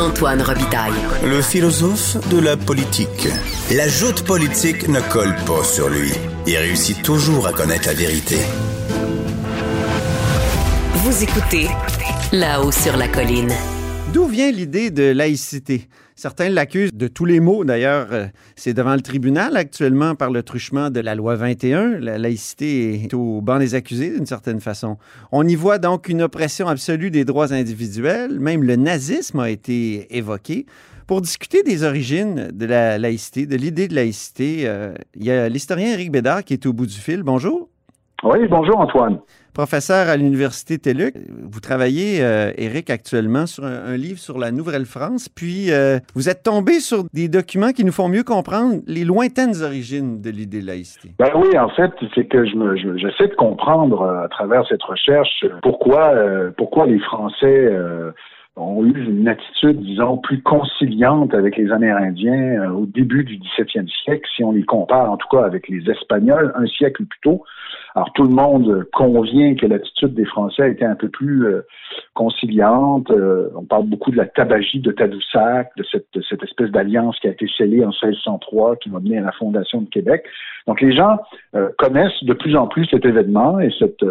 Antoine Robitaille. Le philosophe de la politique. La joute politique ne colle pas sur lui. Il réussit toujours à connaître la vérité. Vous écoutez là-haut sur la colline. D'où vient l'idée de laïcité? Certains l'accusent de tous les maux. D'ailleurs, euh, c'est devant le tribunal actuellement par le truchement de la loi 21. La laïcité est au banc des accusés d'une certaine façon. On y voit donc une oppression absolue des droits individuels. Même le nazisme a été évoqué. Pour discuter des origines de la laïcité, de l'idée de laïcité, euh, il y a l'historien Éric Bédard qui est au bout du fil. Bonjour. Oui, bonjour Antoine professeur à l'Université TELUC. Vous travaillez, euh, Éric, actuellement sur un, livre sur la Nouvelle-France, puis euh, vous êtes tombé sur des documents qui nous font mieux comprendre les lointaines origines de l'idée de laïcité. Ben oui, en fait, c'est que je me, j'essaie de comprendre euh, à travers cette recherche pourquoi, pourquoi les Français ont eu une attitude, disons, plus conciliante avec les Amérindiens au début du 17e siècle, si on les compare en tout cas avec les Espagnols un siècle plus tôt. Alors tout le monde convient que l'attitude des Français était un peu plus euh, conciliante. Euh, on parle beaucoup de la tabagie de Tadoussac, de cette, cette espèce d'alliance qui a été scellée en 1603, qui va mener à la fondation de Québec. Donc les gens euh, connaissent de plus en plus cet événement et cette,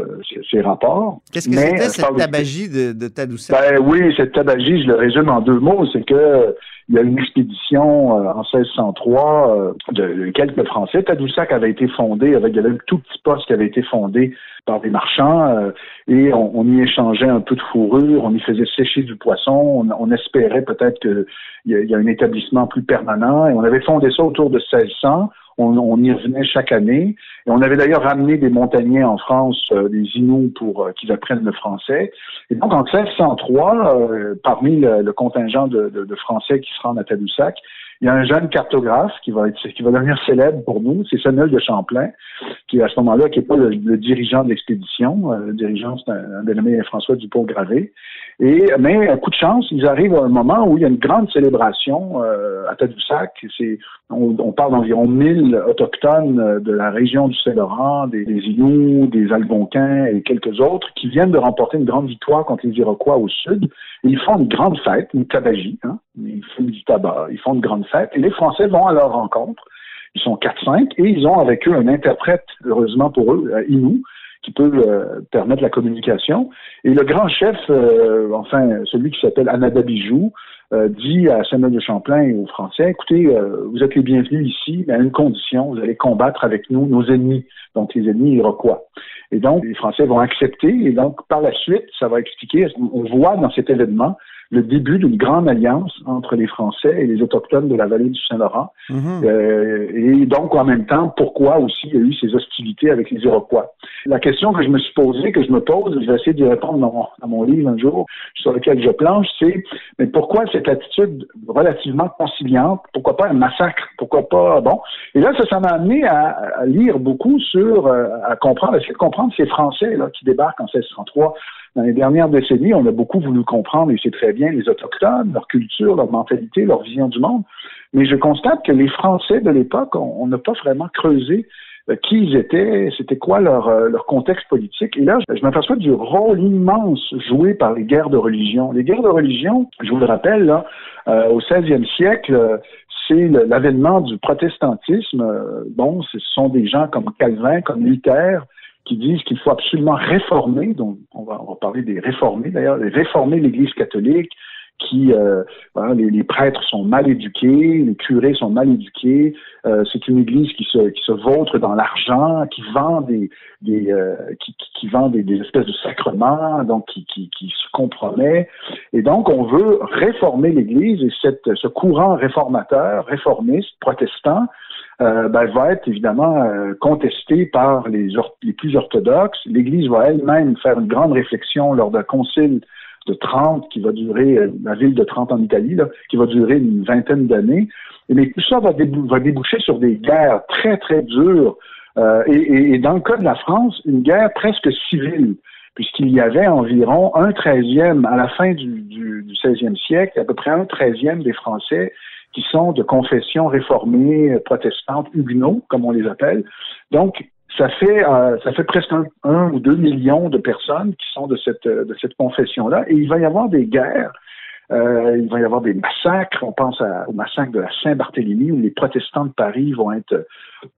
ces rapports. Qu'est-ce que c'était cette tabagie de, de Tadoussac? Ben oui, cette tabagie, je le résume en deux mots, c'est que il y a une expédition en 1603 de, quelques Français. Tadoussac avait été fondé avec il y avait un tout petit poste qui avait été fondé par des marchands euh, et on, y échangeait un peu de fourrure, on y faisait sécher du poisson, on, espérait peut-être qu'il y, y, a un établissement plus permanent et on avait fondé ça autour de 1600. On, y revenait chaque année. Et on avait d'ailleurs ramené des montagnais en France, euh, des Inuits, pour euh, qu'ils apprennent le français. Et donc, en 1603, parmi le, contingent de, de, Français qui se rendent à Tadoussac, il y a un jeune cartographe qui va être, qui va devenir célèbre pour nous, c'est Samuel de Champlain, qui à ce moment-là, qui n'est pas le, dirigeant de l'expédition. Euh, le dirigeant, c'est un, dénommé François Dupont-Gravé. Et, mais, à coup de chance, ils arrivent à un moment où il y a une grande célébration euh, à Tadoussac. C'est, on, parle d'environ 1000 autochtones euh, de la région du Saint-Laurent, des, des des Algonquins et quelques autres qui viennent de remporter une grande victoire contre les Iroquois au sud. Et ils font une grande fête, une tabagie. Hein? Ils font du tabac, ils font une grande Et les Français vont à leur rencontre. Ils sont 4-5 et ils ont avec eux un interprète, heureusement pour eux, euh, Inou, qui peut euh, permettre la communication. Et le grand chef, euh, enfin celui qui s'appelle Anadabijou, dit à Samuel de Champlain et aux Français, écoutez, vous êtes les bienvenus ici, mais à une condition, vous allez combattre avec nous nos ennemis, donc les ennemis iroquois. Et donc, les Français vont accepter, et donc par la suite, ça va expliquer, on voit dans cet événement le début d'une grande alliance entre les Français et les Autochtones de la vallée du Saint-Laurent. Mhm. euh, et donc, en même temps, pourquoi aussi il y a eu ces hostilités avec les Iroquois? La question que je me suis posée, que je me pose, je vais essayer d'y répondre dans mon, mon, livre un jour, sur lequel je planche, c'est mais pourquoi cette attitude relativement conciliante? Pourquoi pas un massacre? Pourquoi pas... Bon? Et là, ça, m'a amené à, lire beaucoup sur, euh, à comprendre, à essayer de comprendre ces Français là, qui débarquent en 1603 dans les dernières décennies, on a beaucoup voulu comprendre, et c'est très bien, les Autochtones, leur culture, leur mentalité, leur vision du monde. Mais je constate que les Français de l'époque, on n'a pas vraiment creusé qui ils étaient, c'était quoi leur, euh, leur contexte politique. Et là, je m'aperçois du rôle immense joué par les guerres de religion. Les guerres de religion, je vous le rappelle, là, euh, au 16e siècle, c'est l'avènement du protestantisme. Bon, ce sont des gens comme Calvin, comme Luther, qui disent qu'il faut absolument réformer, donc on va, on va parler des réformés d'ailleurs, réformer l'Église catholique, qui euh, les, prêtres sont mal éduqués, les curés sont mal éduqués. Euh, c'est une église qui se qui se vautre dans l'argent, qui vend des des euh, qui, qui, vend des, des, espèces de sacrements, donc qui, qui, qui se compromet. Et donc on veut réformer l'église et cette ce courant réformateur, réformiste, protestant, euh, ben, va être évidemment euh, contesté par les, les plus orthodoxes. L'Église va elle-même faire une grande réflexion lors d'un concile de Trente qui va durer, euh, la ville de Trente en Italie, qui va durer une vingtaine d'années. Mais tout ça va, déboucher sur des guerres très, très dures. Euh, et, dans le cas de la France, une guerre presque civile, puisqu'il y avait environ un treizième, à la fin du, du, du 16e siècle, à peu près un treizième des Français qui sont de confession réformée, protestante, huguenots, comme on les appelle. Donc, ça fait euh, ça fait presque un, ou deux millions de personnes qui sont de cette de cette confession-là, et il va y avoir des guerres. Euh, il va y avoir des massacres. On pense au massacre de la Saint-Barthélemy où les protestants de Paris vont être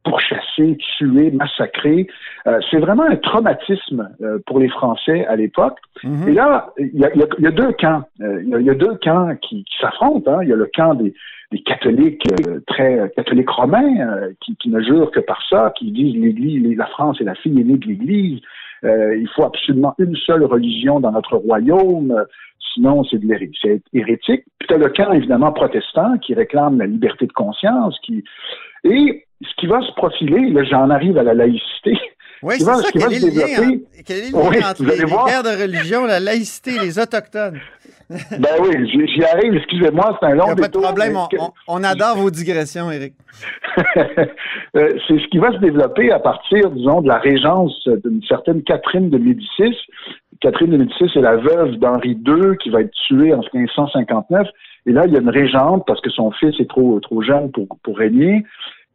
pourchassés, tués, massacrés. Euh, c'est vraiment un traumatisme euh, pour les Français à l'époque. Mm-hmm. Et là, il y a, y a, deux camps. Il y, a, deux camps qui, qui s'affrontent. Hein. Il y a le camp des, des catholiques euh, très catholiques romains euh, qui, qui, ne jurent que par ça, qui disent l'Église, la France est la fille aînée de l'Église. Euh, il faut absolument une seule religion dans notre royaume, sinon c'est de l'hérétique. Puis tu as le camp évidemment protestant qui réclame la liberté de conscience, qui et ce qui va se profiler, là j'en arrive à la laïcité. Oui, c'est ça, quel est, le lien, quel est le lien entre les, les guerres de religion, la laïcité, les autochtones? Ben oui, j'y arrive, excusez-moi, c'est un long détour. Pas de problème, on, adore vos digressions, Éric. Euh, c'est ce qui va se développer à partir, disons, de la régence d'une certaine Catherine de Médicis. Catherine de Médicis est la veuve d'Henri II qui va être tuée en 1559. Et là, il y a une régente parce que son fils est trop, trop jeune pour, pour régner.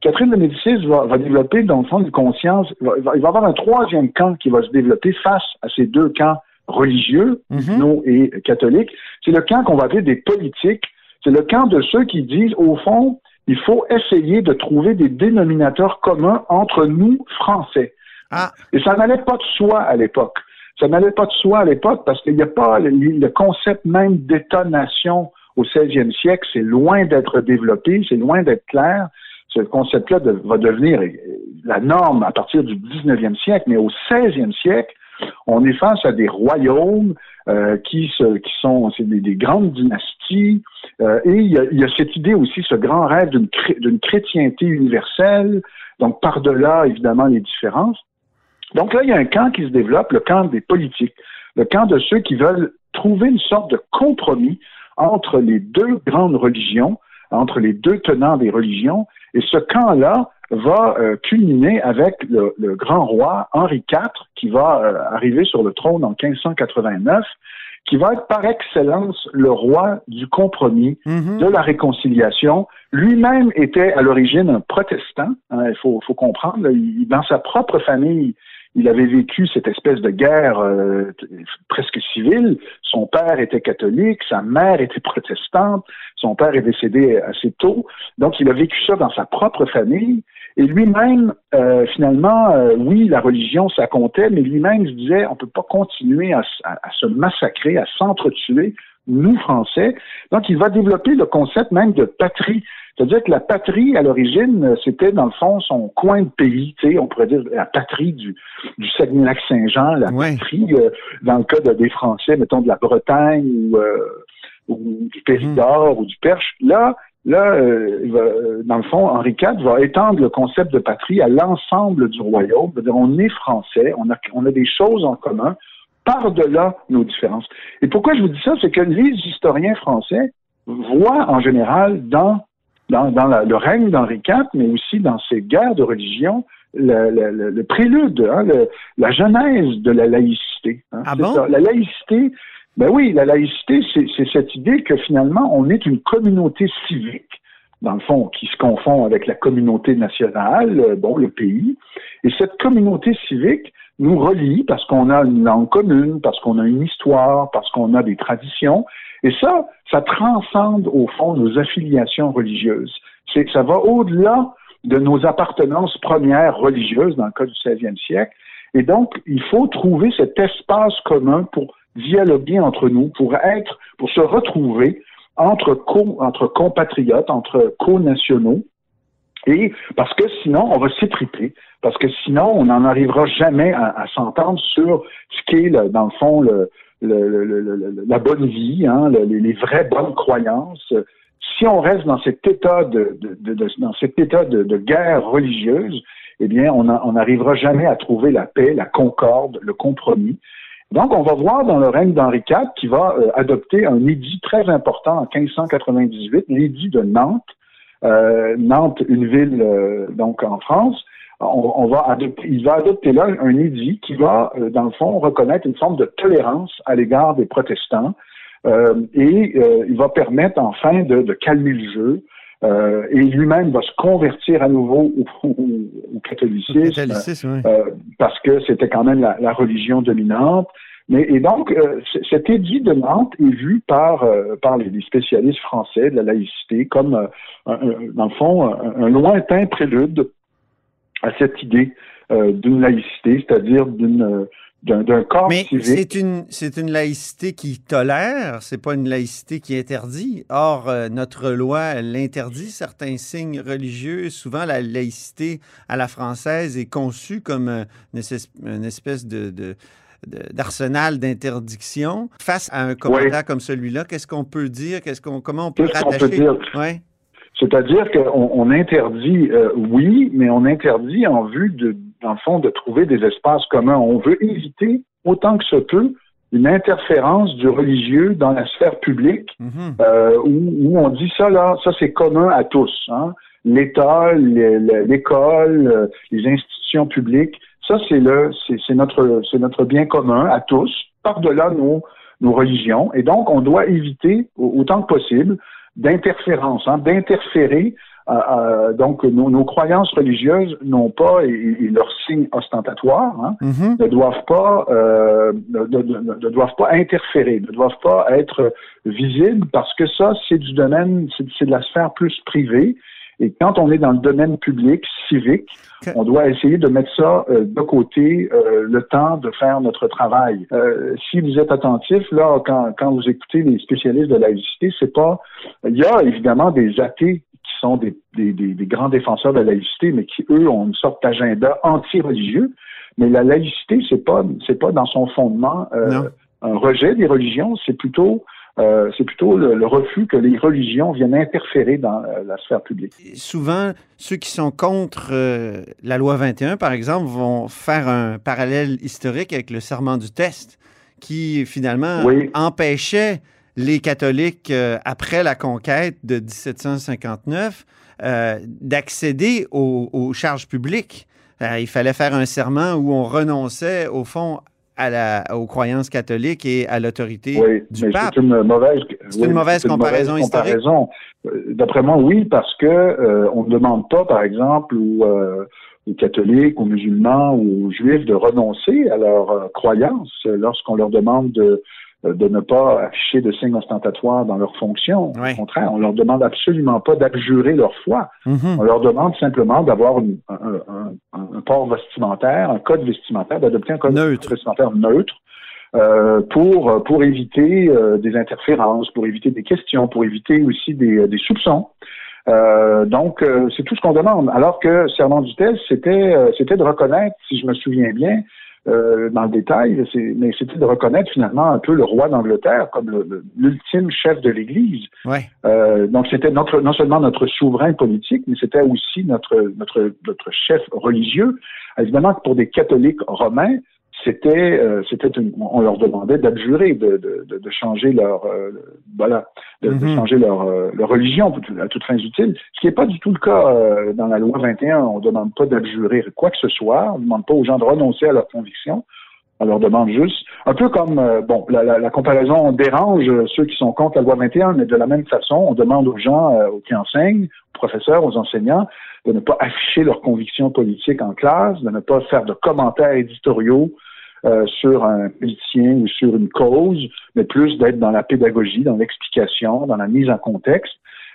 Catherine de Médicis va, va développer, dans le fond, une conscience. Il va, il va y avoir un troisième camp qui va se développer face à ces deux camps religieux, mm et catholiques, c'est le camp qu'on va appeler des politiques. C'est le camp de ceux qui disent, au fond, il faut essayer de trouver des dénominateurs communs entre nous, Français. Ah. Et ça n'allait pas de soi à l'époque. Ça n'allait pas de soi à l'époque parce qu'il n'y a pas le, concept même d'État-nation au 16e siècle, c'est loin d'être développé, c'est loin d'être clair. Ce concept-là va devenir la norme à partir du 19e siècle, mais au 16e siècle, on est face à des royaumes euh, qui, sont des, grandes dynasties. Euh, et il y, a, cette idée aussi, ce grand rêve d'une chrétienté universelle, donc par-delà, évidemment, les différences. Donc là, il y a un camp qui se développe, le camp des politiques, le camp de ceux qui veulent trouver une sorte de compromis entre les deux grandes religions, entre les deux tenants des religions. Et ce camp-là va euh, culminer avec le, grand roi Henri IV qui va euh, arriver sur le trône en 1589 qui va être par excellence le roi du compromis, mhm. de la réconciliation. Lui-même était à l'origine un protestant, hein, il faut, faut, comprendre. dans sa propre famille, il avait vécu cette espèce de guerre euh, presque civile. Son père était catholique, sa mère était protestante, son père est décédé assez tôt. Donc, il a vécu ça dans sa propre famille. Et lui-même, euh, finalement, euh, oui, la religion, ça comptait, mais lui-même se disait, on peut pas continuer à, à se massacrer, à s'entretuer, nous, Français. Donc, il va développer le concept même de patrie. C'est-à-dire que la patrie, à l'origine, c'était dans le fond son coin de pays, tu sais, on pourrait dire la patrie du, du Saguenay-Lac-Saint-Jean, la patrie, euh, dans le cas des Français, mettons de la Bretagne ou, euh, ou du Périgord ou du Perche. Là, là, euh, dans le fond, Henri IV va étendre le concept de patrie à l'ensemble du royaume. On est français, on a, on a des choses en commun par-delà nos différences. Et pourquoi je vous dis ça, c'est que les historiens français voient en général dans dans, le règne d'Henri IV, mais aussi dans ces guerres de religion, le, prélude, hein, la genèse de la laïcité. Hein, ah bon? La laïcité, ben oui, la laïcité, c'est cette idée que finalement, on est une communauté civique, dans le fond, qui se confond avec la communauté nationale, euh, bon, le pays. Et cette communauté civique nous relie parce qu'on a une langue commune, parce qu'on a une histoire, parce qu'on a des traditions, et ça, ça transcende au fond nos affiliations religieuses. C'est, ça va au-delà de nos appartenances premières religieuses dans le cas du 16e siècle. Et donc, il faut trouver cet espace commun pour dialoguer entre nous, pour être, pour se retrouver entre, co, entre compatriotes, entre co-nationaux. Et parce que sinon, on va s'étriper, parce que sinon, on n'en arrivera jamais à, s'entendre sur ce qu'est, dans le fond, le, la bonne vie, hein, les, vraies bonnes croyances. Si on reste dans cet état de, dans cet état de, guerre religieuse, eh bien, on n'arrivera jamais à trouver la paix, la concorde, le compromis. Donc, on va voir dans le règne d'Henri IV qui va euh, adopter un édit très important en 1598, l'édit de Nantes. Euh, Nantes, une ville euh, donc en France. On, va adopter, il va adopter là un édit qui va, dans le fond, reconnaître une forme de tolérance à l'égard des protestants et il va permettre enfin de, de calmer le jeu, euh, et lui-même va se convertir à nouveau au, catholicisme, euh, parce que c'était quand même la, religion dominante. Mais, et donc, euh, cet édit de Nantes est vu par, par les, spécialistes français de la laïcité comme, dans le fond, un, lointain prélude à cette idée d'une laïcité, c'est-à-dire d'une d'un corps Mais c'est une, c'est une laïcité qui tolère, c'est pas une laïcité qui interdit. Or, euh, notre loi l'interdit, certains signes religieux. Souvent, la laïcité à la française est conçue comme euh, une espèce de, d'arsenal d'interdiction face à un commandant comme celui-là. Qu'est-ce qu'on peut dire? Qu'est-ce qu'on, comment on peut rattacher? Ouais. C'est-à-dire qu'on on interdit, euh, oui, mais on interdit en vue de, dans le fond, de trouver des espaces communs. On veut éviter, autant que ce peut, une interférence du religieux dans la sphère publique, mhm. euh, où, on dit ça là, ça c'est commun à tous. Hein? L'État, l'école, euh, les institutions publiques, ça c'est le, c'est notre, c'est notre bien commun à tous, par-delà nos, nos religions. Et donc on doit éviter autant que possible d'interférence, hein, d'interférer euh, euh, donc, nos, croyances religieuses n'ont pas, et, leurs signes ostentatoires, hein, mm-hmm. ne doivent pas, euh, ne, doivent pas interférer, ne doivent pas être visibles parce que ça, c'est du domaine, c'est de la sphère plus privée. Et quand on est dans le domaine public, civique, on doit essayer de mettre ça de côté le temps de faire notre travail. si vous êtes attentif, là, quand, quand vous écoutez les spécialistes de la laïcité, c'est pas. Il y a évidemment des athées sont des, grands défenseurs de la laïcité, mais qui, eux, ont une sorte d'agenda anti-religieux. Mais la laïcité, c'est pas, c'est pas dans son fondement euh, un rejet des religions, c'est plutôt euh, c'est plutôt le, refus que les religions viennent interférer dans euh, la sphère publique. Souvent, ceux qui sont contre la loi 21, par exemple, vont faire un parallèle historique avec le serment du test, qui finalement empêchait les catholiques, euh, après la conquête de 1759, euh, d'accéder aux, charges publiques. Euh, il fallait faire un serment où on renonçait, au fond, à la, aux croyances catholiques et à l'autorité du pape. C'est une mauvaise, une mauvaise comparaison historique. D'après moi, oui, parce que on ne demande pas, par exemple, aux, catholiques, aux musulmans ou aux juifs de renoncer à leurs croyances lorsqu'on leur demande de de ne pas afficher de signes ostentatoires dans leurs fonctions. Au contraire, on leur demande absolument pas d'abjurer leur foi. Mm-hmm. On leur demande simplement d'avoir un, port vestimentaire, un code vestimentaire, d'adopter un code vestimentaire neutre. Euh, pour pour éviter euh, des interférences, pour éviter des questions, pour éviter aussi des, des soupçons. donc, c'est tout ce qu'on demande. Alors que serment du test, c'était c'était de reconnaître, si je me souviens bien, euh, dans le détail, mais c'était de reconnaître finalement un peu le roi d'Angleterre comme l'ultime chef de l'Église. Euh, donc c'était notre non seulement notre souverain politique, mais c'était aussi notre notre notre chef religieux. Évidemment que pour des catholiques romains, c'était euh, c'était on leur demandait d'abjurer de, de, de, changer leur euh, voilà de, changer leur, euh, leur religion à toutes fins utiles ce qui n'est pas du tout le cas dans la loi 21 on demande pas d'abjurer quoi que ce soit on ne demande pas aux gens de renoncer à leur conviction on leur demande juste un peu comme bon la, la, la, comparaison dérange ceux qui sont contre la loi 21 mais de la même façon on demande aux gens qui enseignent aux professeurs aux enseignants de ne pas afficher leurs convictions politiques en classe, de ne pas faire de commentaires éditoriaux euh, sur un politicien ou sur une cause, mais plus d'être dans la pédagogie, dans l'explication, dans la mise en contexte.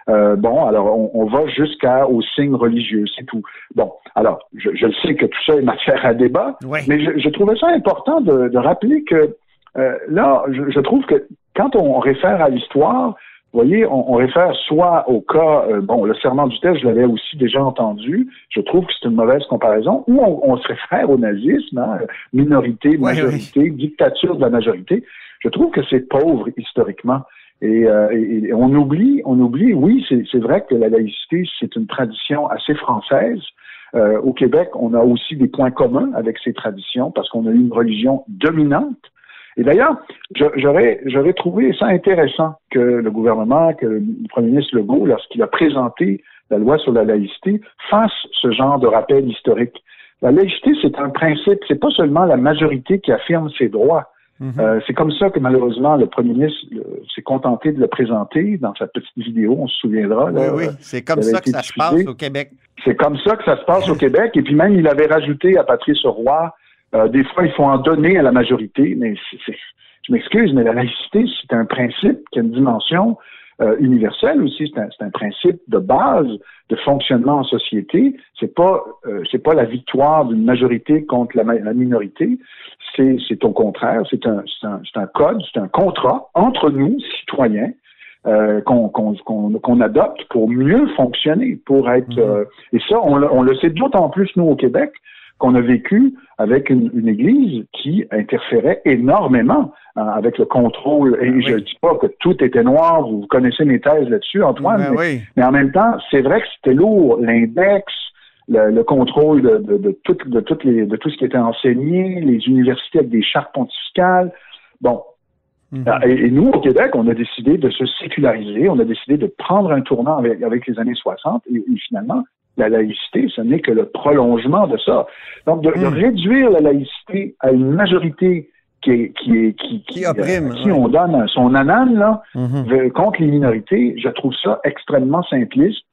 Euh, bon, alors on, va jusqu'aux signes religieux, c'est tout. Bon, alors je, je, sais que tout ça est matière à débat, mais je, je, trouvais ça important de, de rappeler que euh, là, je, je, trouve que quand on réfère à l'histoire, vous voyez, on, réfère soit au cas, euh, bon, le serment du test, je l'avais aussi déjà entendu, je trouve que c'est une mauvaise comparaison, ou on, se réfère au nazisme, hein, minorité, majorité, dictature de la majorité. Je trouve que c'est pauvre historiquement. Et, euh, on oublie, on oublie, oui, c'est vrai que la laïcité, c'est une tradition assez française. Euh, au Québec, on a aussi des points communs avec ces traditions parce qu'on a une religion dominante Et d'ailleurs, j'aurais, j'aurais trouvé ça intéressant que le gouvernement, que le premier ministre Legault, lorsqu'il a présenté la loi sur la laïcité, fasse ce genre de rappel historique. La laïcité, c'est un principe, c'est pas seulement la majorité qui affirme ses droits. Mhm. Euh, c'est comme ça que malheureusement le premier ministre s'est contenté de le présenter dans sa petite vidéo, on se souviendra. oui, oui, c'est comme ça que ça se passe au Québec. C'est comme ça que ça se passe au Québec. Et puis même, il avait rajouté à Patrice Roy, euh, des fois, il faut en donner à la majorité, mais je m'excuse, mais la laïcité, c'est un principe qui a une dimension euh, universelle aussi. C'est un, principe de base de fonctionnement en société. C'est pas euh, c'est pas la victoire d'une majorité contre la, minorité. C'est au contraire. C'est un, un, un code, c'est un contrat entre nous citoyens euh, qu'on adopte pour mieux fonctionner, pour être mm-hmm. et ça on, on le sait d'autant plus nous au Québec qu'on a vécu avec une, Église qui interférait énormément hein, avec le contrôle. Et ben je ne dis pas que tout était noir, vous connaissez mes thèses là-dessus, Antoine, ben mais, en même temps, c'est vrai que c'était lourd. L'index, le, contrôle de, tout, de, toutes les, de tout ce qui était enseigné, les universités avec des chartes pontificales. Bon. Mhm. et, nous, au Québec, on a décidé de se séculariser, on a décidé de prendre un tournant avec, avec les années 60, et finalement, la laïcité, ce n'est que le prolongement de ça. Donc, de, hmm. réduire la laïcité à une majorité qui est, qui est, qui, qui, opprime, qui on donne son anane, là, hmm. contre les minorités, je trouve ça extrêmement simpliste.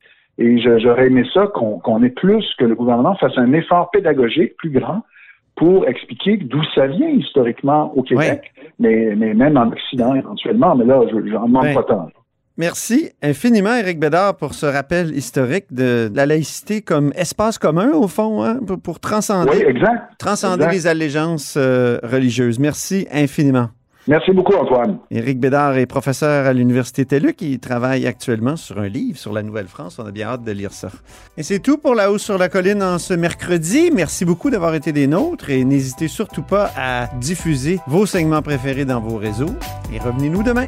Et j'aurais aimé ça qu'on ait plus, que le gouvernement fasse un effort pédagogique plus grand pour expliquer d'où ça vient historiquement au Québec, mais, mais même en Occident éventuellement. Mais là, je n'en demande pas tant. Merci infiniment, Éric Bédard, pour ce rappel historique de la laïcité comme espace commun, au fond, hein, pour, transcender, transcender les allégeances euh, religieuses. Merci infiniment. Merci beaucoup, Antoine. Éric Bédard est professeur à l'Université TELUC. Il travaille actuellement sur un livre sur la Nouvelle-France. On a bien hâte de lire ça. Et c'est tout pour La Hausse sur la Colline en ce mercredi. Merci beaucoup d'avoir été des nôtres et n'hésitez surtout pas à diffuser vos segments préférés dans vos réseaux. Et revenez-nous demain.